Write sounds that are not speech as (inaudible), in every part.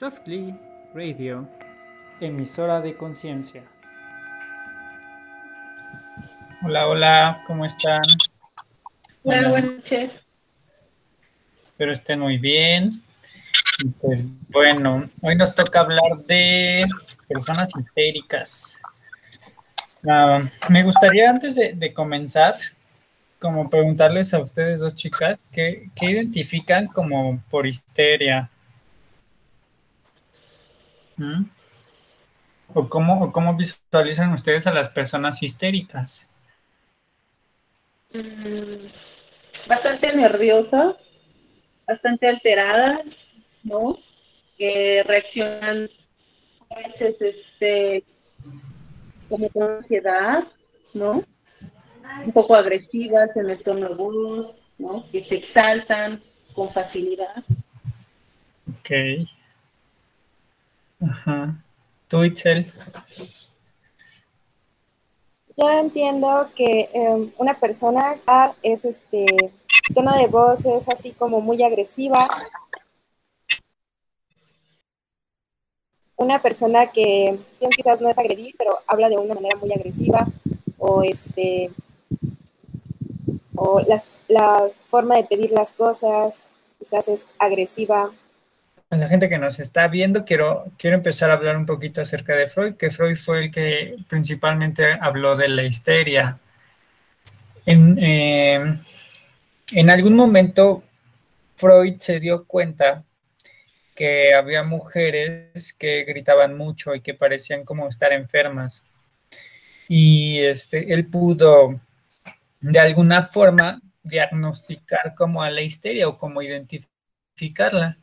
Softly Radio, emisora de conciencia. Hola, hola, ¿cómo están? Hola, buenas noches. Espero estén muy bien. Pues bueno, hoy nos toca hablar de personas histéricas. Ah, me gustaría antes de, comenzar, como preguntarles a ustedes dos chicas, ¿qué, qué identifican como por histeria? ¿Mm? ¿O cómo, cómo visualizan ustedes a las personas histéricas? Mm, bastante nerviosas, bastante alteradas, ¿no? Que reaccionan a veces este, como con ansiedad, ¿no? Un poco agresivas en el tono de voz, ¿no? Que se exaltan con facilidad. Ok. Ajá. ¿Tú? Yo entiendo que em, una persona es este tono de voz es así como muy agresiva. Una persona que quizás no es agredir, pero habla de una manera muy agresiva o este o la forma de pedir las cosas quizás es agresiva a la gente que nos está viendo, quiero, quiero empezar a hablar un poquito acerca de Freud, que Freud fue el que principalmente habló de la histeria. En, eh, en algún momento, Freud se dio cuenta que había mujeres que gritaban mucho y que parecían como estar enfermas. Y este, él pudo, de alguna forma, diagnosticar como a la histeria o como identificarla.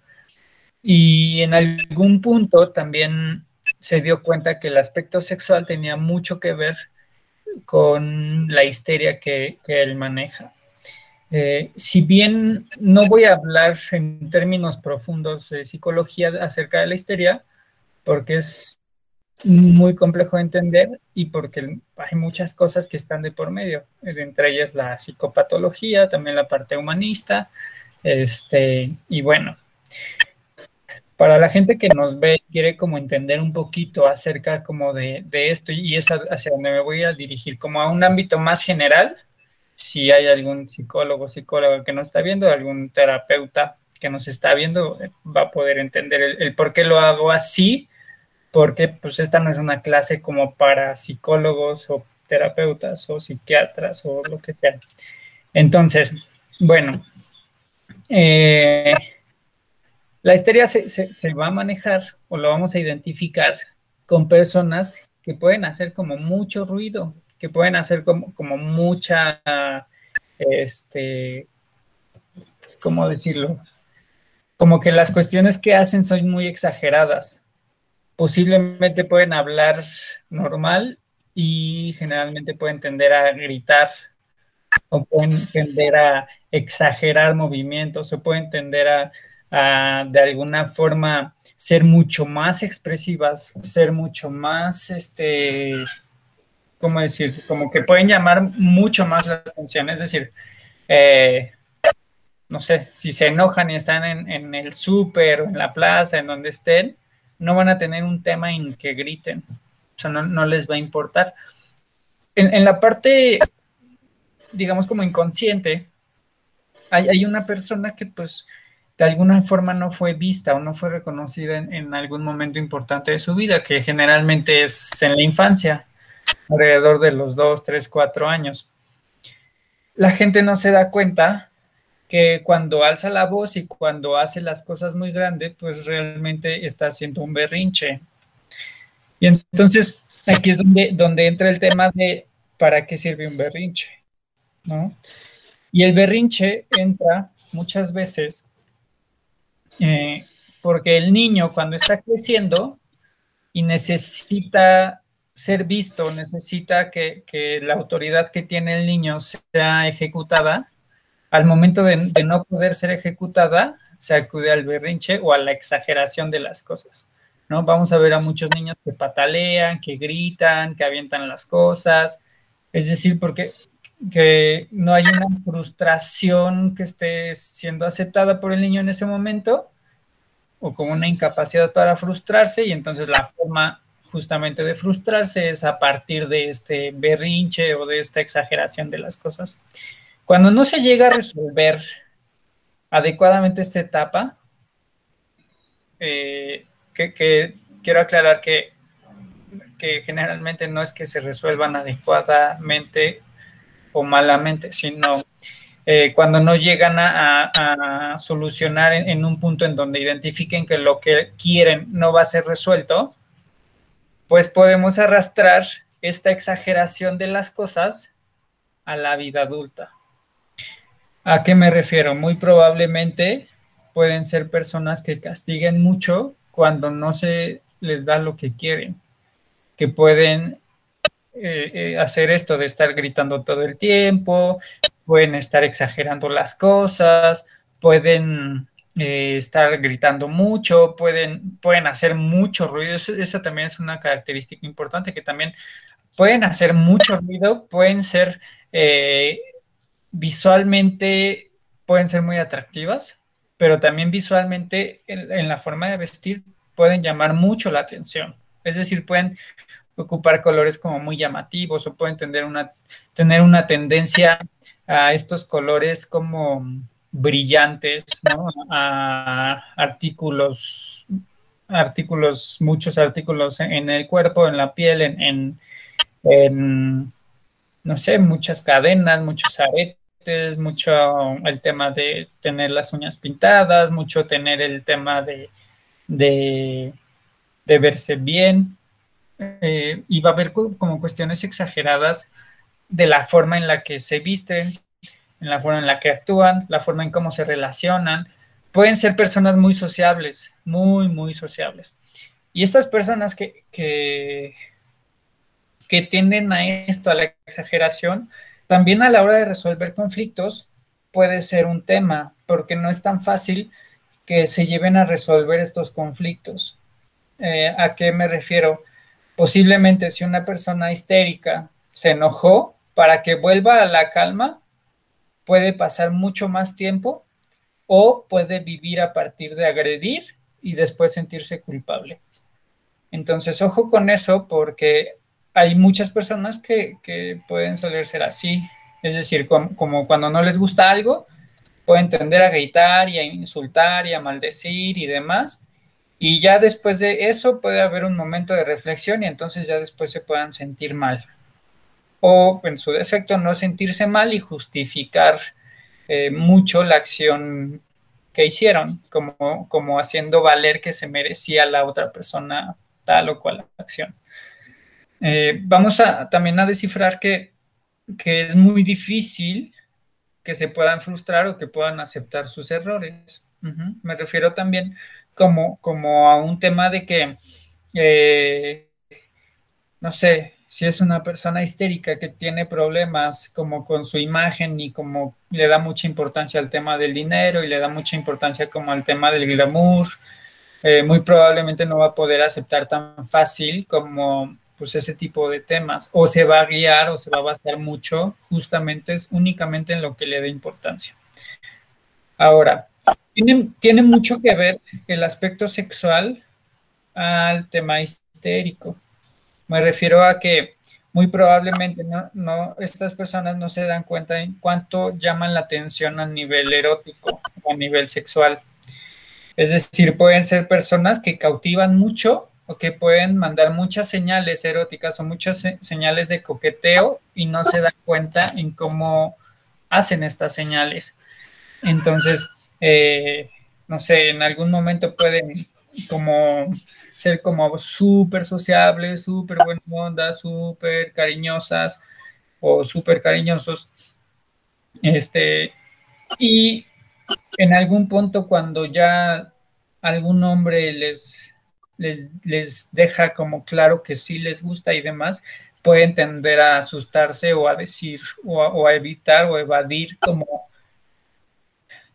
Y en algún punto también se dio cuenta que el aspecto sexual tenía mucho que ver con la histeria que, él maneja. Eh, si bien no voy a hablar en términos profundos de psicología acerca de la histeria, porque es muy complejo de entender y porque hay muchas cosas que están de por medio, entre ellas la psicopatología, también la parte humanista, este, y bueno, para la gente que nos ve y quiere como entender un poquito acerca como de, esto y es hacia donde me voy a dirigir, como a un ámbito más general, si hay algún psicólogo, psicóloga que nos está viendo, algún terapeuta que nos está viendo, va a poder entender el, por qué lo hago así, porque pues esta no es una clase como para psicólogos o terapeutas o psiquiatras o lo que sea. Entonces, bueno, eh, la histeria se, va a manejar o lo vamos a identificar con personas que pueden hacer como mucho ruido, que pueden hacer como, mucha, este, ¿cómo decirlo? Como que las cuestiones que hacen son muy exageradas. Posiblemente pueden hablar normal y generalmente pueden tender a gritar o pueden tender a exagerar movimientos o pueden tender a de alguna forma ser mucho más expresivas, ser mucho más, este, ¿cómo decir? Como que pueden llamar mucho más la atención. Es decir, eh, no sé, si se enojan y están en, el súper o en la plaza, en donde estén, no van a tener un tema en que griten. O sea, no, les va a importar. En, en, la parte, digamos, como inconsciente, hay, hay una persona que pues de alguna forma no fue vista o no fue reconocida en, algún momento importante de su vida, que generalmente es en la infancia, alrededor de los dos, tres, cuatro años. La gente no se da cuenta que cuando alza la voz y cuando hace las cosas muy grandes, pues realmente está haciendo un berrinche. Y entonces aquí es donde, donde entra el tema de para qué sirve un berrinche, ¿no? Y el berrinche entra muchas veces eh, porque el niño cuando está creciendo y necesita ser visto, necesita que, la autoridad que tiene el niño sea ejecutada, al momento de, no poder ser ejecutada, se acude al berrinche o a la exageración de las cosas. ¿no? Vamos a ver a muchos niños que patalean, que gritan, que avientan las cosas, es decir, porque que no hay una frustración que esté siendo aceptada por el niño en ese momento o con una incapacidad para frustrarse y entonces la forma justamente de frustrarse es a partir de este berrinche o de esta exageración de las cosas. Cuando no se llega a resolver adecuadamente esta etapa, eh, que, quiero aclarar que, que generalmente no es que se resuelvan adecuadamente malamente, sino eh, cuando no llegan a, solucionar en, un punto en donde identifiquen que lo que quieren no va a ser resuelto, pues podemos arrastrar esta exageración de las cosas a la vida adulta. ¿A qué me refiero? Muy probablemente pueden ser personas que castiguen mucho cuando no se les da lo que quieren, que pueden eh, eh, hacer esto de estar gritando todo el tiempo, pueden estar exagerando las cosas, pueden eh, estar gritando mucho, pueden, pueden hacer mucho ruido. Eso, también es una característica importante, que también pueden hacer mucho ruido, pueden ser visualmente, pueden ser muy atractivas, pero también visualmente en la forma de vestir pueden llamar mucho la atención. Es decir, pueden ocupar colores como muy llamativos o pueden tener una, tener una tendencia a estos colores como brillantes, ¿no? A artículos, artículos, muchos artículos en el cuerpo, en la piel, en, en, no sé, muchas cadenas, muchos aretes, mucho el tema de tener las uñas pintadas, mucho tener el tema de, de, de verse bien, eh, y va a haber como cuestiones exageradas de la forma en la que se visten, en la forma en la que actúan, la forma en cómo se relacionan. Pueden ser personas muy sociables, muy, muy sociables. Y estas personas que, que, que tienden a esto, a la exageración, también a la hora de resolver conflictos puede ser un tema, porque no es tan fácil que se lleven a resolver estos conflictos. Eh, ¿A qué me refiero? Posiblemente si una persona histérica se enojó, para que vuelva a la calma, puede pasar mucho más tiempo o puede vivir a partir de agredir y después sentirse culpable. Entonces, ojo con eso porque hay muchas personas que, pueden soler ser así. Es decir, como, como, cuando no les gusta algo, pueden tender a gritar y a insultar y a maldecir y demás. Y ya después de eso puede haber un momento de reflexión y entonces ya después se puedan sentir mal. O en su defecto no sentirse mal y justificar eh, mucho la acción que hicieron, como, como haciendo valer que se merecía la otra persona tal o cual acción. Eh, vamos a, también a descifrar que, que es muy difícil que se puedan frustrar o que puedan aceptar sus errores. Me refiero también como, como a un tema de que, eh, no sé, si es una persona histérica que tiene problemas como con su imagen y como le da mucha importancia al tema del dinero y le da mucha importancia como al tema del glamour, eh, muy probablemente no va a poder aceptar tan fácil como pues ese tipo de temas o se va a guiar o se va a basar mucho justamente es únicamente en lo que le dé importancia. Ahora, tiene, mucho que ver el aspecto sexual al tema histérico. Me refiero a que muy probablemente no, estas personas no se dan cuenta en cuánto llaman la atención a nivel erótico o a nivel sexual. Es decir, pueden ser personas que cautivan mucho o que pueden mandar muchas señales eróticas o muchas señales de coqueteo y no se dan cuenta en cómo hacen estas señales. Entonces, eh, no sé, en algún momento pueden como ser como súper sociables, súper buena onda, súper cariñosas o súper cariñosos. Este, y en algún punto cuando ya algún hombre les, les, deja como claro que sí les gusta y demás, pueden tender a asustarse o a decir o a evitar o evadir como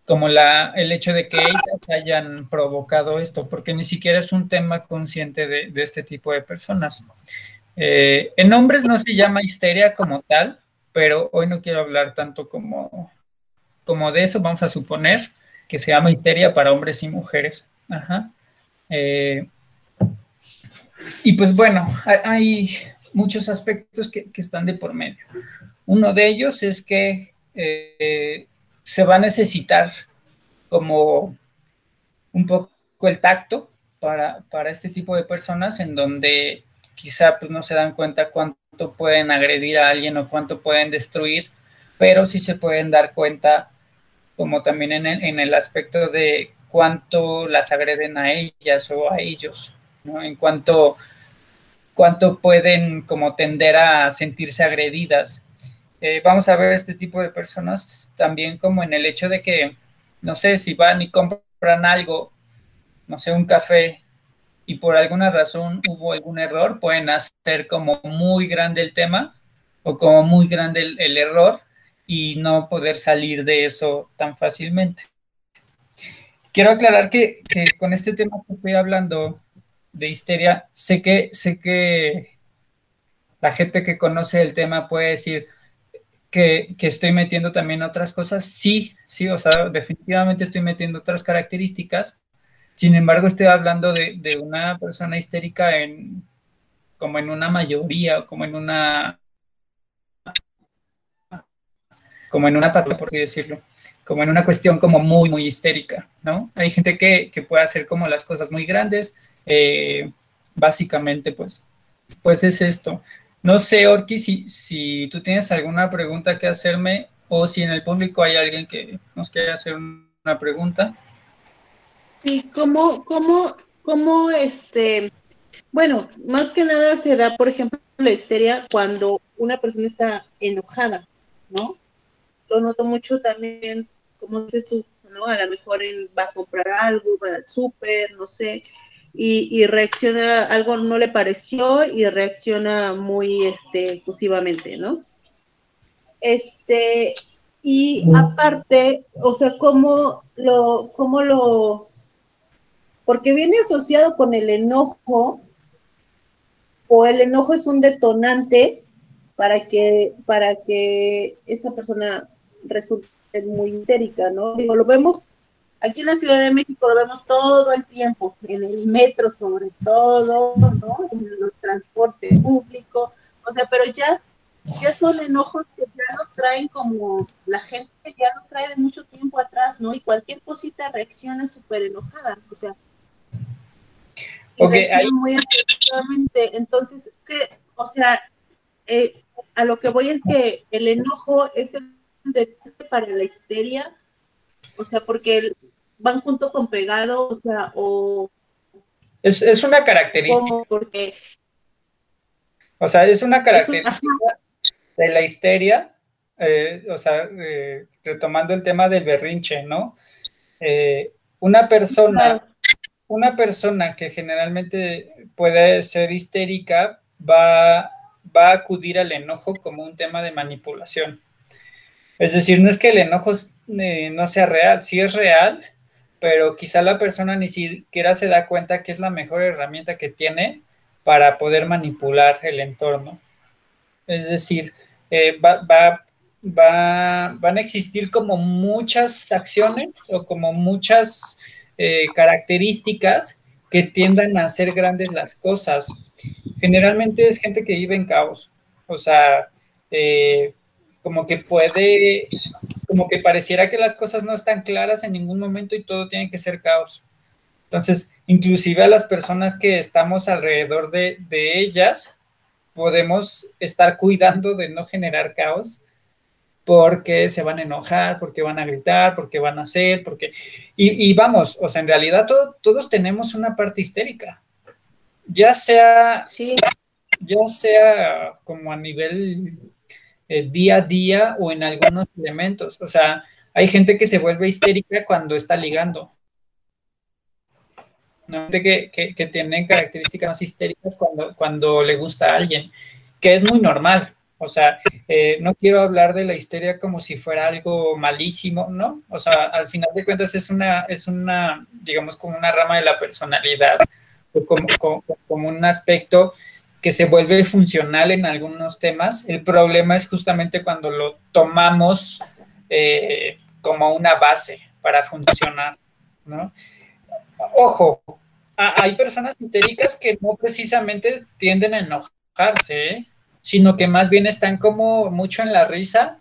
como la, el hecho de que ellas hayan provocado esto, porque ni siquiera es un tema consciente de, este tipo de personas. Eh, en hombres no se llama histeria como tal, pero hoy no quiero hablar tanto como, como de eso, vamos a suponer que se llama histeria para hombres y mujeres. Ajá. Eh, y pues bueno, hay muchos aspectos que, están de por medio. Uno de ellos es que eh, se va a necesitar como un poco el tacto para, para, este tipo de personas en donde quizá pues no se dan cuenta cuánto pueden agredir a alguien o cuánto pueden destruir, pero sí se pueden dar cuenta como también en el, en el aspecto de cuánto las agreden a ellas o a ellos, ¿no? En cuanto cuánto pueden como tender a sentirse agredidas. Eh, vamos a ver este tipo de personas también como en el hecho de que, no sé, si van y compran algo, no sé, un café, y por alguna razón hubo algún error, pueden hacer como muy grande el tema o como muy grande el, error y no poder salir de eso tan fácilmente. Quiero aclarar que, que con este tema que estoy hablando de histeria, sé que, sé que la gente que conoce el tema puede decir que, estoy metiendo también otras cosas. Sí, sí, o sea, definitivamente estoy metiendo otras características. Sin embargo, estoy hablando de, una persona histérica en como en una mayoría, como en una como en una patología, por así decirlo, como en una cuestión como muy, muy histérica, ¿no? Hay gente que, que puede hacer como las cosas muy grandes, eh, básicamente, pues, pues es esto. No sé, Orki, si, si tú tienes alguna pregunta que hacerme o si en el público hay alguien que nos quiere hacer una pregunta. Sí, ¿cómo, cómo, cómo este, bueno, más que nada se da, por ejemplo, la histeria cuando una persona está enojada, ¿no? Lo noto mucho también, como dices tú, ¿no? A lo mejor él va a comprar algo, va al súper, no sé, y, reacciona, algo no le pareció y reacciona muy este, exclusivamente, ¿no? Este, y aparte, o sea, cómo lo, cómo lo, porque viene asociado con el enojo, o el enojo es un detonante para que, para que esta persona resulte muy histérica, ¿no? Digo, lo vemos Aquí en la Ciudad de México lo vemos todo el tiempo, en el metro sobre todo, ¿no? En los transportes públicos, o sea, pero ya, ya son enojos que ya nos traen como la gente ya nos trae de mucho tiempo atrás, ¿no? Y cualquier cosita reacciona súper enojada, o sea. Okay, ahí... muy efectivamente. Entonces, que, o sea, eh, a lo que voy es que el enojo es el detonante para la histeria, o sea, porque el, van junto con pegado, o sea, o... Es, una característica. Porque... O sea, es una característica de la histeria, eh, o sea, eh, retomando el tema del berrinche, ¿no? Eh, una persona, una persona que generalmente puede ser histérica va, va a acudir al enojo como un tema de manipulación. Es decir, no es que el enojo no sea real, sí es real, pero quizá la persona ni siquiera se da cuenta que es la mejor herramienta que tiene para poder manipular el entorno. Es decir, eh, va, van a existir como muchas acciones o como muchas eh, características que tiendan a hacer grandes las cosas. Generalmente es gente que vive en caos, o sea, eh, como que puede, como que pareciera que las cosas no están claras en ningún momento y todo tiene que ser caos. Entonces, inclusive a las personas que estamos alrededor de, ellas, podemos estar cuidando de no generar caos porque se van a enojar, porque van a gritar, porque van a hacer, porque... Y, vamos, o sea, en realidad todos tenemos una parte histérica, ya sea, sí. ya sea como a nivel eh, día a día o en algunos elementos. O sea, hay gente que se vuelve histérica cuando está ligando. ¿no? Que, que, que tienen características más histéricas cuando, cuando le gusta a alguien, que es muy normal. O sea, eh, no quiero hablar de la histeria como si fuera algo malísimo, ¿no? O sea, al final de cuentas es una, es una digamos, como una rama de la personalidad, o como, como, como un aspecto que se vuelve funcional en algunos temas. El problema es justamente cuando lo tomamos eh, como una base para funcionar, ¿no? ojo, hay personas histéricas que no precisamente tienden a enojarse, ¿eh? sino que más bien están como mucho en la risa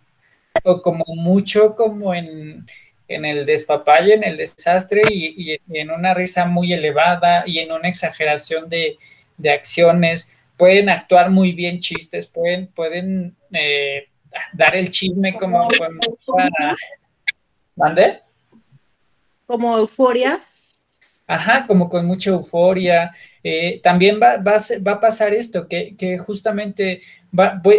o como mucho como en, el despapalle, en el desastre y, en una risa muy elevada y en una exageración de, acciones. Pueden actuar muy bien chistes, pueden, pueden eh, dar el chisme como... ¿Mande? Como euforia. Ajá, como con mucha euforia. Eh, también va, va, va, a pasar esto, que, que justamente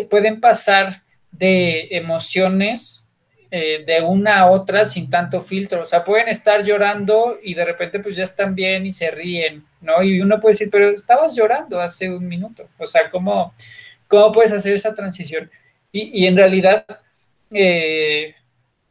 pueden pasar de emociones eh, de una a otra sin tanto filtro. O sea, pueden estar llorando y de repente pues ya están bien y se ríen, ¿no? Y uno puede decir, pero estabas llorando hace un minuto. O sea, ¿cómo, cómo puedes hacer esa transición? Y, y en realidad, eh,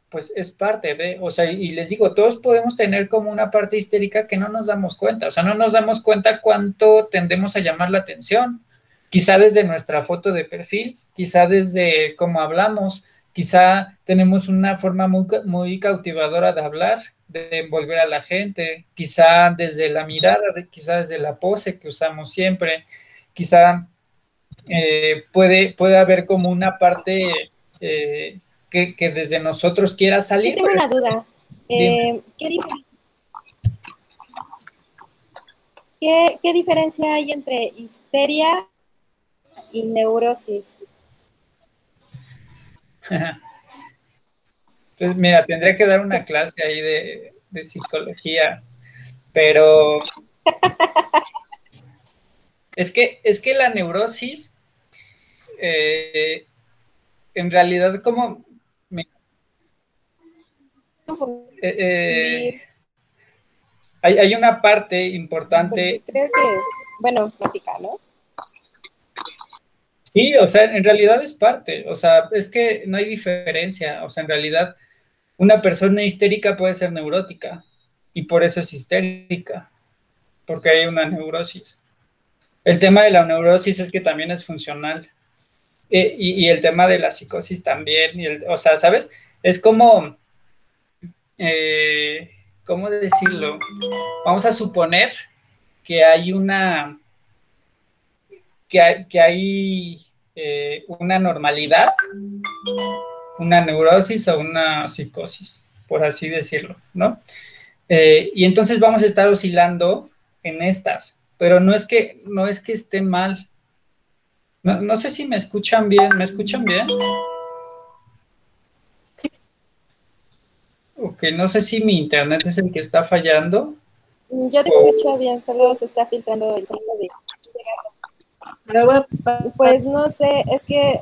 pues es parte de, o sea, y les digo, todos podemos tener como una parte histérica que no nos damos cuenta, o sea, no nos damos cuenta cuánto tendemos a llamar la atención, quizá desde nuestra foto de perfil, quizá desde cómo hablamos, quizá tenemos una forma muy, muy cautivadora de hablar, de envolver a la gente, quizá desde la mirada, quizá desde la pose que usamos siempre, quizá eh, puede, puede haber como una parte... Eh, que, desde nosotros quiera salir. Yo tengo una duda. Eh, ¿qué, diferencia hay entre histeria y neurosis? Entonces, mira, tendría que dar una clase ahí de, psicología, pero es que, es que la neurosis, eh, en realidad, como eh, eh, hay, una parte importante. Bueno, plática, ¿no? Sí, o sea, en realidad es parte, o sea, es que no hay diferencia, o sea, en realidad una persona histérica puede ser neurótica y por eso es histérica, porque hay una neurosis. El tema de la neurosis es que también es funcional eh, y, el tema de la psicosis también, o sea, ¿sabes? Es como, eh, ¿cómo decirlo? Vamos a suponer que hay una, que hay, que hay eh, una normalidad, una neurosis o una psicosis, por así decirlo, ¿no? Eh, y entonces vamos a estar oscilando en estas, pero no es que, no es que esté mal. No, no sé si me escuchan bien, ¿me escuchan bien? Ok, no sé si mi internet es el que está fallando. Yo te escucho bien, solo se está filtrando el sonido de... Pues no sé, es que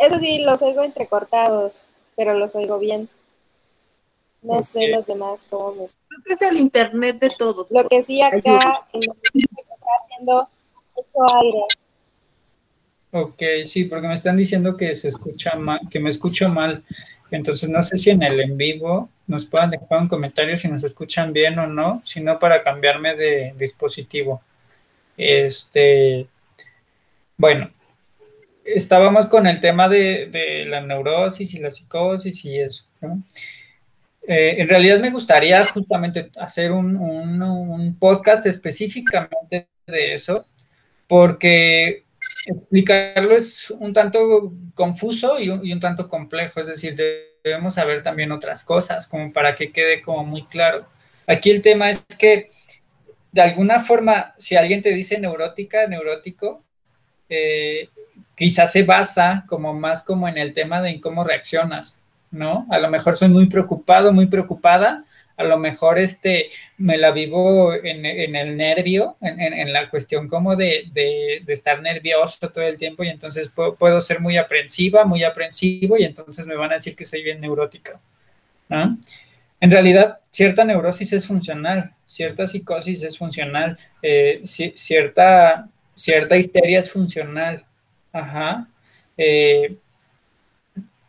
eso sí, los oigo entrecortados, pero los oigo bien. No sé los demás cómo me... Creo que es el internet de todos. Lo que sí acá en está haciendo mucho aire. Ok, sí, porque me están diciendo que se escucha mal, que me escucho mal. Entonces, no sé si en el en vivo nos puedan dejar un comentario si nos escuchan bien o no, sino para cambiarme de dispositivo. Este, bueno, estábamos con el tema de, la neurosis y la psicosis y eso. Eh, en realidad me gustaría justamente hacer un podcast específicamente de eso, porque explicarlo es un tanto confuso y un, tanto complejo, es decir, debemos saber también otras cosas, como para que quede como muy claro. Aquí el tema es que, de alguna forma, si alguien te dice neurótica, neurótico, eh, quizás se basa como más como en el tema de cómo reaccionas, ¿no? A lo mejor soy muy preocupado, muy preocupada, a lo mejor este, me la vivo en, el nervio, en, la cuestión como de, estar nervioso todo el tiempo y entonces puedo, ser muy aprensiva, muy aprensivo y entonces me van a decir que soy bien neurótica. En realidad, cierta neurosis es funcional, cierta psicosis es funcional, eh, cierta, cierta histeria es funcional. Ajá. Eh,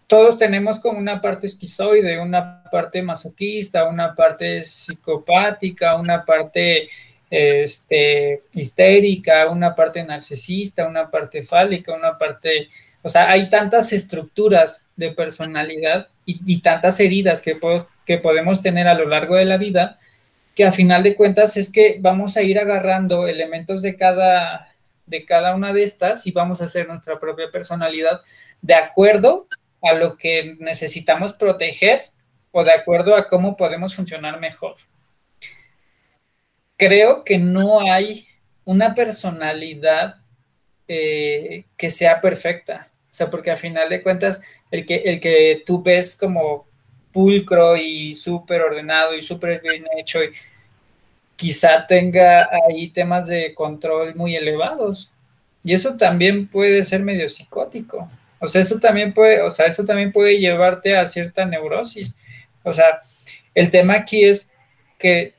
todos tenemos como una parte esquizoide, una parte masoquista, una parte psicopática, una parte este, histérica, una parte narcisista, una parte fálica, una parte, o sea, hay tantas estructuras de personalidad y, tantas heridas que, que podemos tener a lo largo de la vida que a final de cuentas es que vamos a ir agarrando elementos de cada, de cada una de estas y vamos a hacer nuestra propia personalidad de acuerdo a lo que necesitamos proteger o de acuerdo a cómo podemos funcionar mejor. Creo que no hay una personalidad eh, que sea perfecta. Sea, porque a final de cuentas, el que, el que tú ves como pulcro y súper ordenado y súper bien hecho, y quizá tenga ahí temas de control muy elevados. Y eso también puede ser medio psicótico. O sea, eso también puede, o sea, eso también puede llevarte a cierta neurosis. O sea, el tema aquí es que,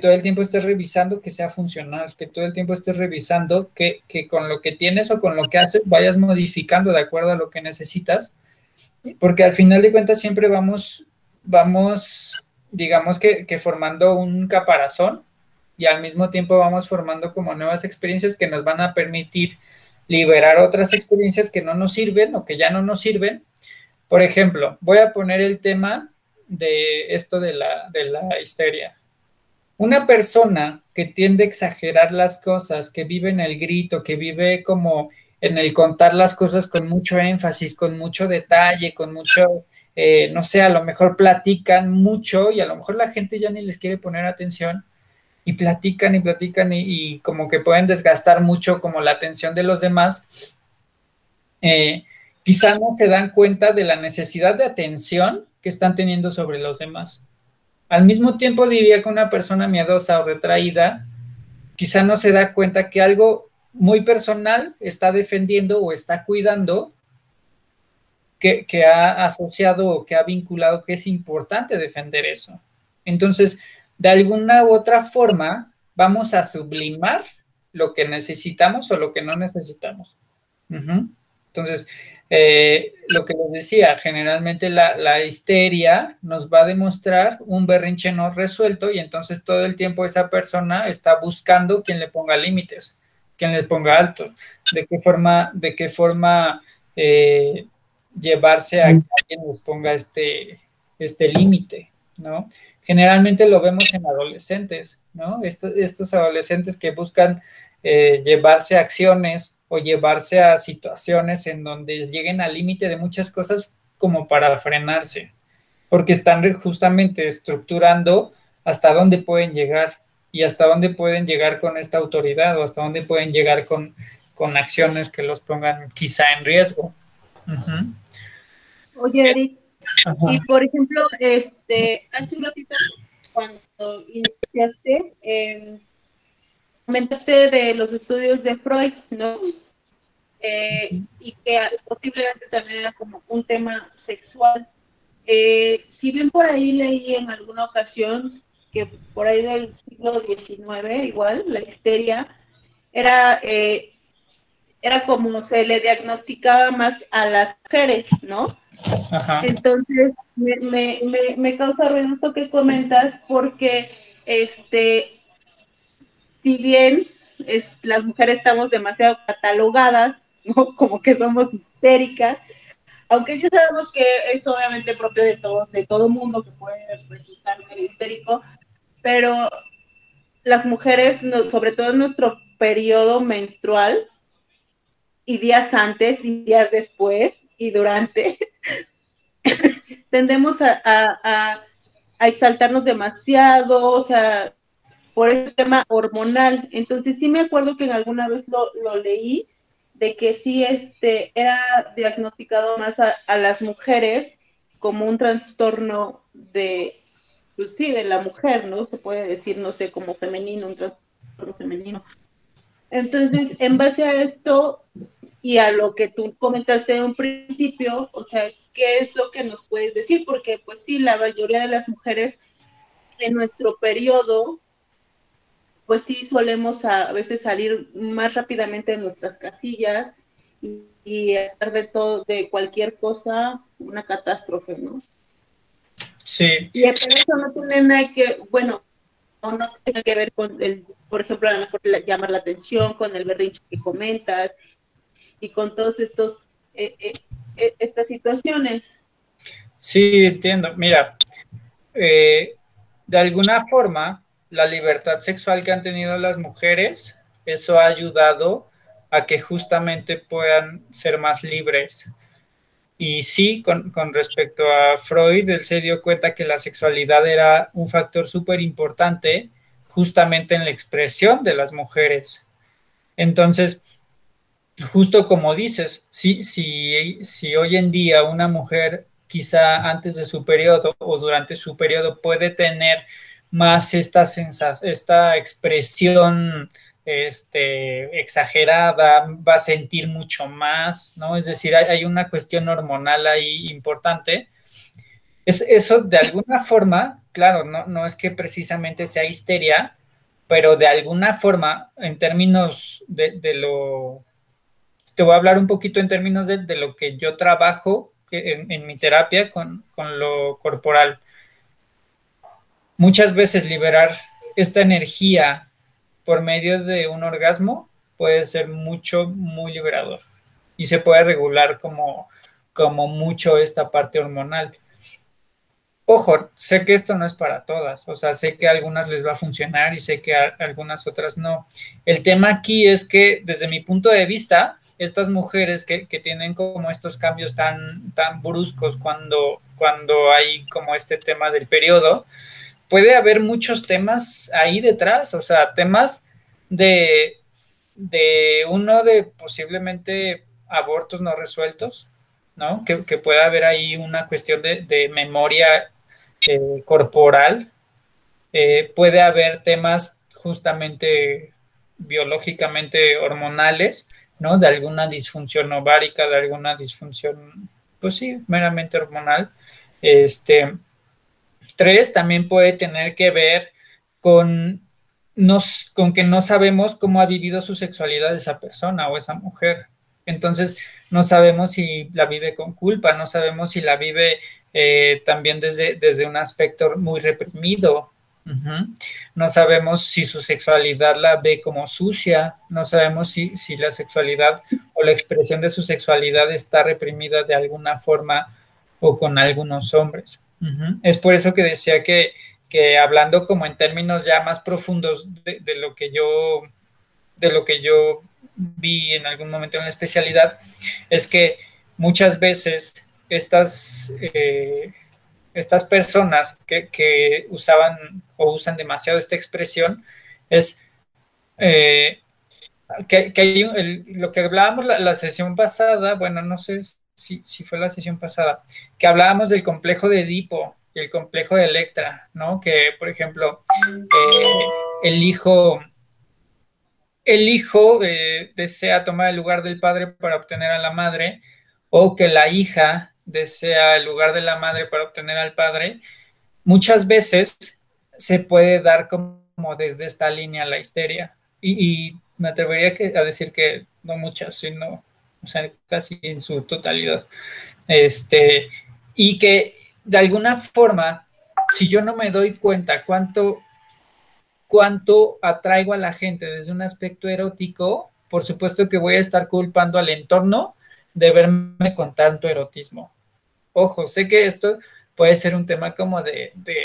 todo el tiempo estés revisando que sea funcional, que todo el tiempo estés revisando que, que con lo que tienes o con lo que haces vayas modificando de acuerdo a lo que necesitas porque al final de cuentas siempre vamos, vamos, digamos que, formando un caparazón y al mismo tiempo vamos formando como nuevas experiencias que nos van a permitir liberar otras experiencias que no nos sirven o que ya no nos sirven. Por ejemplo, voy a poner el tema de esto de la, de la histeria. Una persona que tiende a exagerar las cosas, que vive en el grito, que vive como en el contar las cosas con mucho énfasis, con mucho detalle, con mucho, eh, no sé, a lo mejor platican mucho y a lo mejor la gente ya ni les quiere poner atención y platican y platican y, como que pueden desgastar mucho como la atención de los demás. Eh, quizá no se dan cuenta de la necesidad de atención que están teniendo sobre los demás. Al mismo tiempo diría que una persona miedosa o retraída quizá no se da cuenta que algo muy personal está defendiendo o está cuidando que, ha asociado o que ha vinculado que es importante defender eso. Entonces, de alguna u otra forma, vamos a sublimar lo que necesitamos o lo que no necesitamos. Entonces, eh, lo que les decía, generalmente la, la, histeria nos va a demostrar un berrinche no resuelto y entonces todo el tiempo esa persona está buscando quien le ponga límites quien le ponga alto, de qué forma, de qué forma eh, llevarse a que alguien les ponga este, este límite, ¿no? Generalmente lo vemos en adolescentes, ¿no? Estos, adolescentes que buscan eh, llevarse acciones o llevarse a situaciones en donde lleguen al límite de muchas cosas como para frenarse, porque están justamente estructurando hasta dónde pueden llegar y hasta dónde pueden llegar con esta autoridad o hasta dónde pueden llegar con, acciones que los pongan quizá en riesgo. Oye, Eric, y por ejemplo, este, hace un ratito cuando iniciaste, em, comentaste de los estudios de Freud, ¿no? Eh, y que posiblemente también era como un tema sexual. Eh, si bien por ahí leí en alguna ocasión que por ahí del siglo XIX, igual, la histeria, era, eh, era como se le diagnosticaba más a las mujeres, ¿no? Entonces, me, me, me, causa ruido esto que comentas porque, este, si bien es, las mujeres estamos demasiado catalogadas, ¿no? (laughs) Como que somos histéricas, aunque ya sabemos que es obviamente propio de todo, de todo mundo que puede resultar histérico, pero las mujeres, sobre todo en nuestro periodo menstrual, y días antes y días después y durante, (laughs) tendemos a, exaltarnos demasiado, o sea, por ese tema hormonal. Entonces sí me acuerdo que en alguna vez lo, leí, de que sí este, era diagnosticado más a las mujeres como un trastorno de pues de la mujer, ¿no? Se puede decir, no sé, como femenino, un trastorno femenino. Entonces, en base a esto y a lo que tú comentaste en un principio, o sea, ¿qué es lo que nos puedes decir? Porque, pues sí, la mayoría de las mujeres en nuestro periodo, pues sí, solemos a, veces salir más rápidamente de nuestras casillas y, y hacer de todo, de cualquier cosa, una catástrofe, ¿no? Sí. Y eso no tiene nada que, bueno, no, no tiene que ver con, el, por ejemplo, a lo mejor llamar la atención con el berrinche que comentas y con todos estos, eh, eh, eh, estas situaciones. Sí, entiendo. Mira, de alguna forma, la libertad sexual que han tenido las mujeres, eso ha ayudado a que justamente puedan ser más libres. Y sí, con, con, respecto a Freud, él se dio cuenta que la sexualidad era un factor súper importante justamente en la expresión de las mujeres. Entonces, justo como dices, si, si, si hoy en día una mujer quizá antes de su periodo o durante su periodo puede tener más esta esta expresión este, exagerada, va a sentir mucho más, ¿no? Es decir, hay, una cuestión hormonal ahí importante. Es, eso de alguna forma, claro, no, no es que precisamente sea histeria, pero de alguna forma, en términos de, lo, te voy a hablar un poquito en términos de, lo que yo trabajo en, en mi terapia con, con, lo corporal. Muchas veces liberar esta energía por medio de un orgasmo puede ser mucho, muy liberador y se puede regular como, como mucho esta parte hormonal. Ojo, sé que esto no es para todas, o sea, sé que a algunas les va a funcionar y sé que a algunas otras no. El tema aquí es que desde mi punto de vista, estas mujeres que, que tienen como estos cambios tan, tan bruscos cuando, cuando hay como este tema del periodo, puede haber muchos temas ahí detrás, o sea, temas de, de uno de posiblemente abortos no resueltos, ¿no? Que, pueda haber ahí una cuestión de, de memoria eh, corporal, eh, puede haber temas justamente biológicamente hormonales, ¿no? De alguna disfunción ovárica, de alguna disfunción, pues sí, meramente hormonal. Este, tres, también puede tener que ver con, nos, con que no sabemos cómo ha vivido su sexualidad esa persona o esa mujer. Entonces, no sabemos si la vive con culpa, no sabemos si la vive eh, también desde, desde un aspecto muy reprimido. No sabemos si su sexualidad la ve como sucia, no sabemos si, si la sexualidad o la expresión de su sexualidad está reprimida de alguna forma o con algunos hombres. Es por eso que decía que, que, hablando como en términos ya más profundos de, lo que yo de lo que yo vi en algún momento en la especialidad, es que muchas veces estas, eh, estas personas que, que, usaban o usan demasiado esta expresión es eh, que, hay lo que hablábamos la, la, sesión pasada, bueno, no sé si, si, fue la sesión pasada, que hablábamos del complejo de Edipo y el complejo de Electra, ¿no? Que, por ejemplo, eh, el hijo el hijo eh, desea tomar el lugar del padre para obtener a la madre o que la hija desea el lugar de la madre para obtener al padre, muchas veces se puede dar como desde esta línea la histeria. Y, y me atrevería a decir que no muchas, sino o sea, casi en su totalidad. Este, y que de alguna forma, si yo no me doy cuenta cuánto, cuánto atraigo a la gente desde un aspecto erótico, por supuesto que voy a estar culpando al entorno de verme con tanto erotismo. Ojo, sé que esto puede ser un tema como de, de,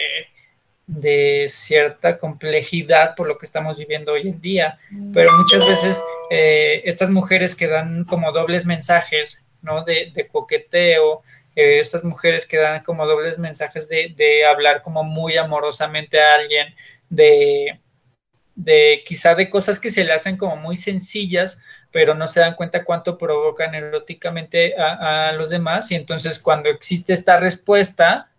de cierta complejidad por lo que estamos viviendo hoy en día, pero muchas veces eh, estas mujeres que dan como dobles mensajes, ¿no? De, de coqueteo, eh, estas mujeres que dan como dobles mensajes de, de hablar como muy amorosamente a alguien, de, de quizá de cosas que se le hacen como muy sencillas, pero no se dan cuenta cuánto provocan eróticamente a, a los demás y entonces cuando existe esta respuesta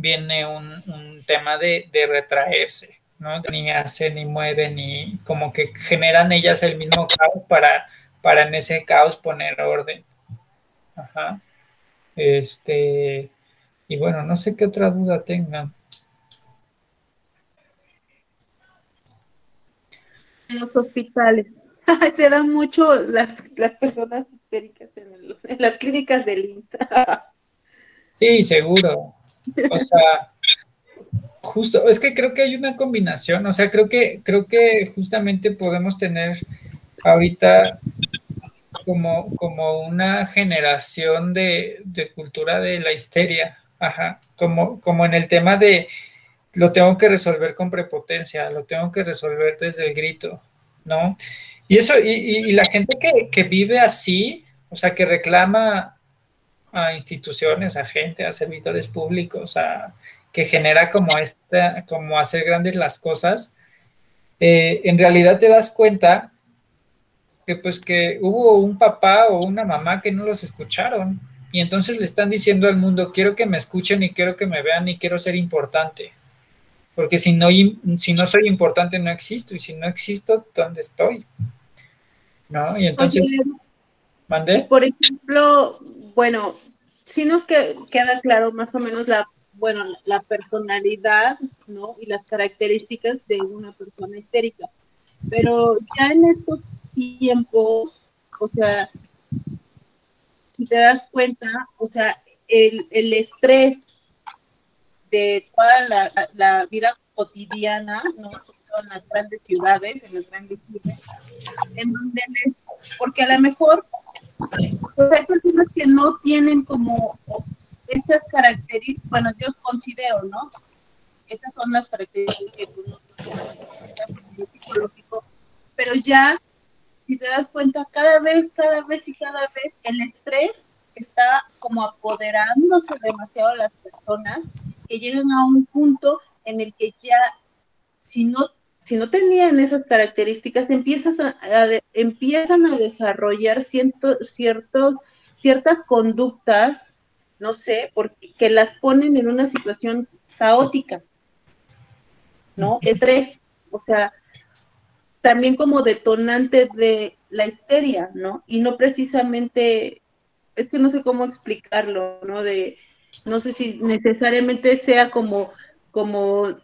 viene un, un tema de, de, retraerse, ¿no? Ni hacen, ni mueven, ni como que generan ellas el mismo caos para, para en ese caos poner orden. Ajá. Este, y bueno, no sé qué otra duda tengan. En los hospitales. (laughs) Se dan mucho las, las personas histéricas en, el, en, las clínicas del IMSS. (laughs) sí, seguro. O sea, justo, es que creo que hay una combinación, o sea, creo que, creo que justamente podemos tener ahorita como, como una generación de, de cultura de la histeria, ajá, como, como en el tema de, lo tengo que resolver con prepotencia, lo tengo que resolver desde el grito, ¿no? Y eso, y, la gente que, que, vive así, o sea, que reclama a instituciones, a gente, a servidores públicos, a, que genera como esta, como hacer grandes las cosas, eh, en realidad te das cuenta que pues que hubo un papá o una mamá que no los escucharon y entonces le están diciendo al mundo, quiero que me escuchen y quiero que me vean y quiero ser importante. Porque si no, si no soy importante no existo y si no existo, ¿dónde estoy? ¿No? Y entonces... ¿Mandé? Por ejemplo, bueno, si nos queda claro más o menos la bueno, la personalidad, ¿no? Y las características de una persona histérica. Pero ya en estos tiempos, o sea, si te das cuenta, o sea, el, estrés de toda la, vida cotidiana, ¿no? En las grandes ciudades, en las grandes ciudades, en donde les, porque a lo mejor pues, hay personas que no tienen como esas características, bueno, yo considero, ¿no? Esas son las características que psicológico, pero ya, si te das cuenta, cada vez, cada vez y cada vez el estrés está como apoderándose demasiado a las personas que llegan a un punto en el que ya, si no, si no tenían esas características, empiezas empiezan a desarrollar ciertos, ciertas conductas no sé, porque las ponen en una situación caótica, ¿no? Estrés, o sea, también como detonante de la histeria, ¿no? Y no precisamente, es que no sé cómo explicarlo, ¿no? De, no sé si necesariamente sea como, como,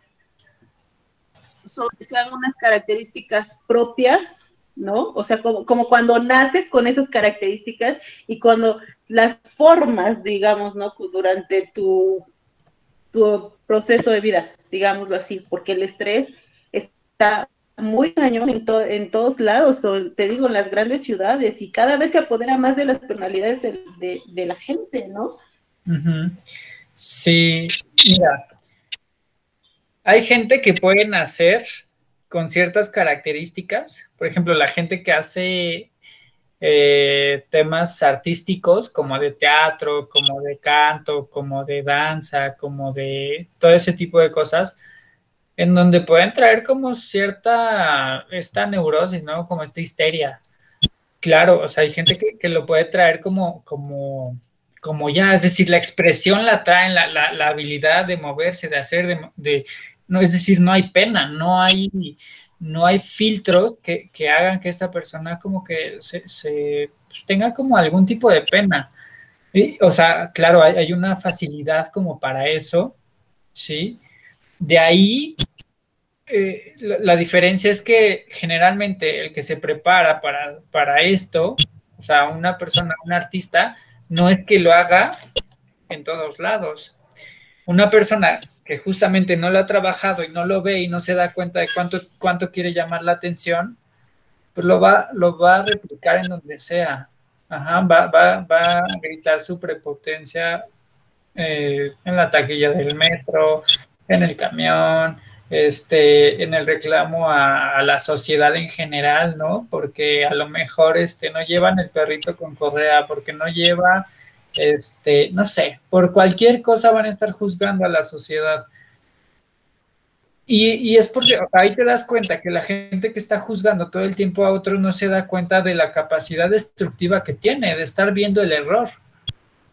sean unas características propias, ¿no? O sea, como, como cuando naces con esas características y cuando las formas, digamos, ¿no? Durante tu, tu proceso de vida, digámoslo así, porque el estrés está muy cañón en, en todos lados, te digo, en las grandes ciudades, y cada vez se apodera más de las personalidades de, la gente, ¿no? Sí, mira, hay gente que puede nacer con ciertas características, por ejemplo, la gente que hace eh, temas artísticos como de teatro, como de canto, como de danza, como de todo ese tipo de cosas, en donde pueden traer como cierta, esta neurosis, ¿no? Como esta histeria. Claro, o sea, hay gente que, lo puede traer como, como, como ya, es decir, la expresión la traen, la, la, habilidad de moverse, de hacer, de, de, no, es decir, no hay pena, no hay no hay filtros que, hagan que esta persona como que se, pues, tenga como algún tipo de pena. O sea, claro, hay, una facilidad como para eso, ¿sí? De ahí, eh, la, diferencia es que generalmente el que se prepara para, para esto, o sea, una persona, un artista, no es que lo haga en todos lados. Una persona que justamente no lo ha trabajado y no lo ve y no se da cuenta de cuánto, cuánto quiere llamar la atención, pues lo va, lo va a replicar en donde sea. Ajá, va, va, va a gritar su prepotencia eh, en la taquilla del metro, en el camión, este, en el reclamo a, la sociedad en general, ¿no? Porque a lo mejor este, no llevan el perrito con correa, porque no lleva este, no sé, por cualquier cosa van a estar juzgando a la sociedad. Y, es porque ahí te das cuenta que la gente que está juzgando todo el tiempo a otros no se da cuenta de la capacidad destructiva que tiene, de estar viendo el error.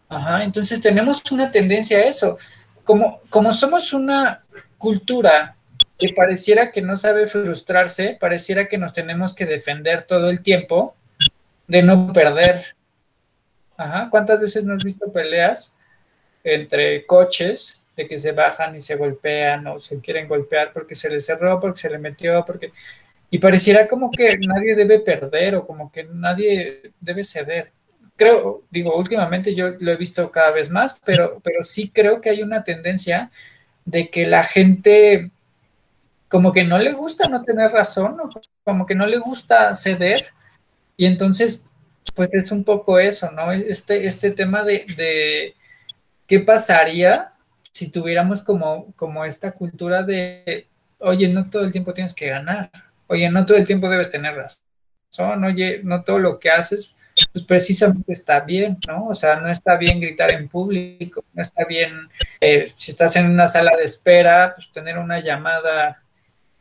Ajá, entonces tenemos una tendencia a eso. Como, como somos una cultura que pareciera que no sabe frustrarse, pareciera que nos tenemos que defender todo el tiempo de no perder, Ajá, ¿cuántas veces no has visto peleas entre coches de que se bajan y se golpean o se quieren golpear porque se les cerró, porque se le metió, porque... Y pareciera como que nadie debe perder o como que nadie debe ceder. Creo, digo, últimamente yo lo he visto cada vez más, pero, pero sí creo que hay una tendencia de que la gente como que no le gusta no tener razón o como que no le gusta ceder y entonces pues es un poco eso, ¿no? Este, este tema de, qué pasaría si tuviéramos como, como esta cultura de, oye, no todo el tiempo tienes que ganar, oye, no todo el tiempo debes tener razón, oye, no todo lo que haces, pues precisamente está bien, ¿no? O sea, no está bien gritar en público, no está bien, eh, si estás en una sala de espera, pues tener una llamada,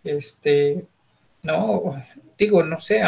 este, no, digo, no sé,